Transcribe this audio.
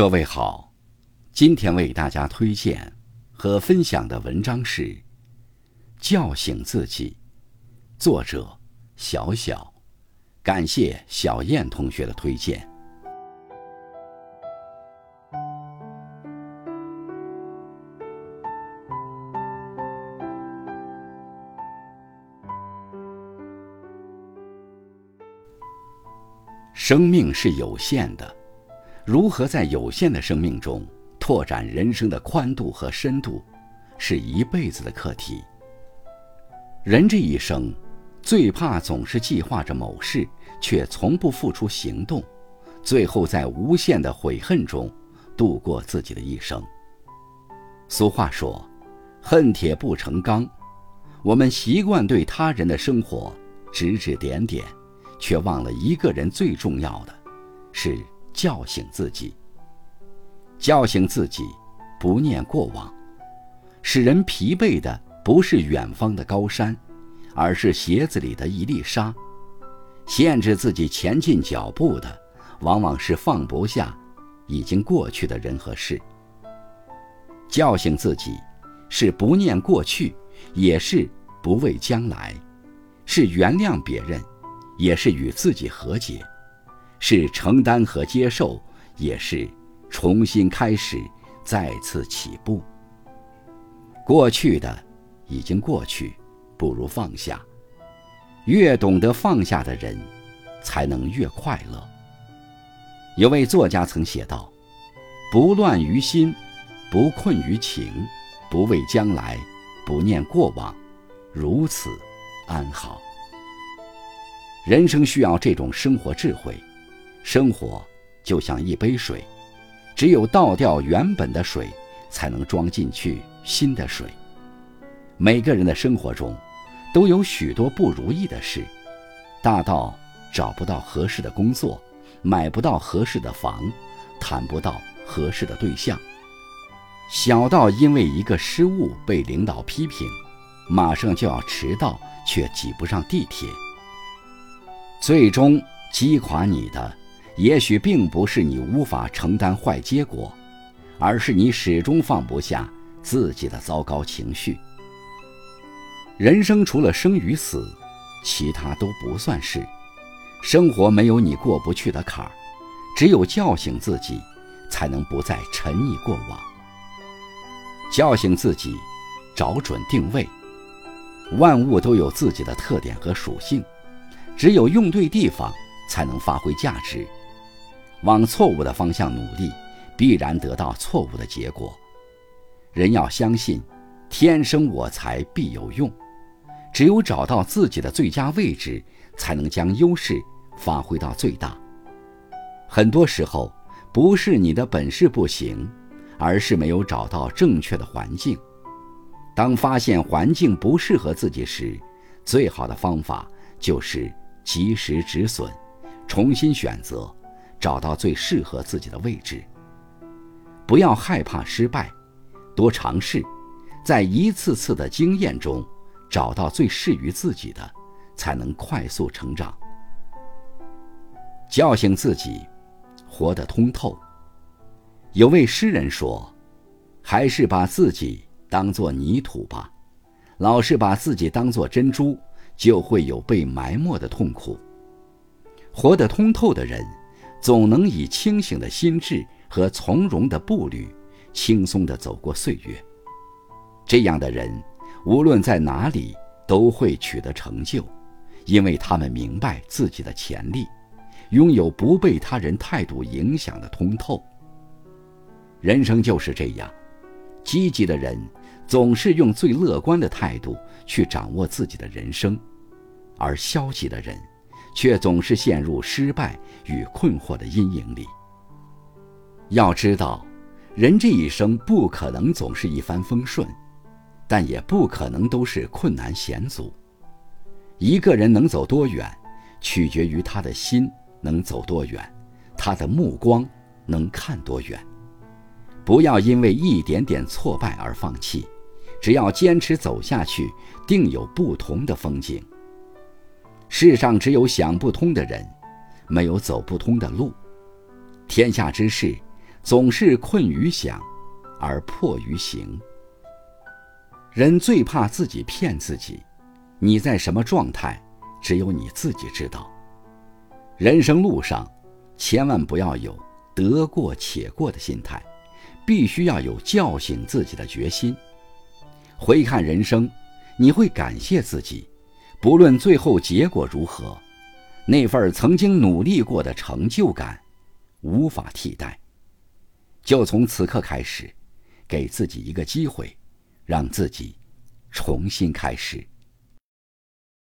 各位好，今天为大家推荐和分享的文章是《叫醒自己》，作者小小，感谢小燕同学的推荐。生命是有限的。如何在有限的生命中拓展人生的宽度和深度，是一辈子的课题。人这一生，最怕总是计划着某事，却从不付出行动，最后在无限的悔恨中度过自己的一生。俗话说：“恨铁不成钢。”我们习惯对他人的生活指指点点，却忘了一个人最重要的是。叫醒自己，叫醒自己，不念过往。使人疲惫的不是远方的高山，而是鞋子里的一粒沙。限制自己前进脚步的，往往是放不下已经过去的人和事。叫醒自己，是不念过去，也是不畏将来，是原谅别人，也是与自己和解。是承担和接受，也是重新开始，再次起步。过去的已经过去，不如放下。越懂得放下的人，才能越快乐。有位作家曾写道：“不乱于心，不困于情，不畏将来，不念过往，如此安好。”人生需要这种生活智慧。生活就像一杯水，只有倒掉原本的水，才能装进去新的水。每个人的生活中，都有许多不如意的事，大到找不到合适的工作，买不到合适的房，谈不到合适的对象；小到因为一个失误被领导批评，马上就要迟到却挤不上地铁。最终击垮你的。也许并不是你无法承担坏结果，而是你始终放不下自己的糟糕情绪。人生除了生与死，其他都不算事。生活没有你过不去的坎儿，只有叫醒自己，才能不再沉溺过往。叫醒自己，找准定位。万物都有自己的特点和属性，只有用对地方，才能发挥价值。往错误的方向努力，必然得到错误的结果。人要相信，天生我材必有用。只有找到自己的最佳位置，才能将优势发挥到最大。很多时候，不是你的本事不行，而是没有找到正确的环境。当发现环境不适合自己时，最好的方法就是及时止损，重新选择。找到最适合自己的位置。不要害怕失败，多尝试，在一次次的经验中找到最适于自己的，才能快速成长。叫醒自己，活得通透。有位诗人说：“还是把自己当作泥土吧，老是把自己当作珍珠，就会有被埋没的痛苦。”活得通透的人。总能以清醒的心智和从容的步履，轻松地走过岁月。这样的人，无论在哪里都会取得成就，因为他们明白自己的潜力，拥有不被他人态度影响的通透。人生就是这样，积极的人总是用最乐观的态度去掌握自己的人生，而消极的人。却总是陷入失败与困惑的阴影里。要知道，人这一生不可能总是一帆风顺，但也不可能都是困难险阻。一个人能走多远，取决于他的心能走多远，他的目光能看多远。不要因为一点点挫败而放弃，只要坚持走下去，定有不同的风景。世上只有想不通的人，没有走不通的路。天下之事，总是困于想，而迫于行。人最怕自己骗自己，你在什么状态，只有你自己知道。人生路上，千万不要有得过且过的心态，必须要有叫醒自己的决心。回看人生，你会感谢自己，不论最后结果如何，那份曾经努力过的成就感，无法替代。就从此刻开始，给自己一个机会。让自己重新开始。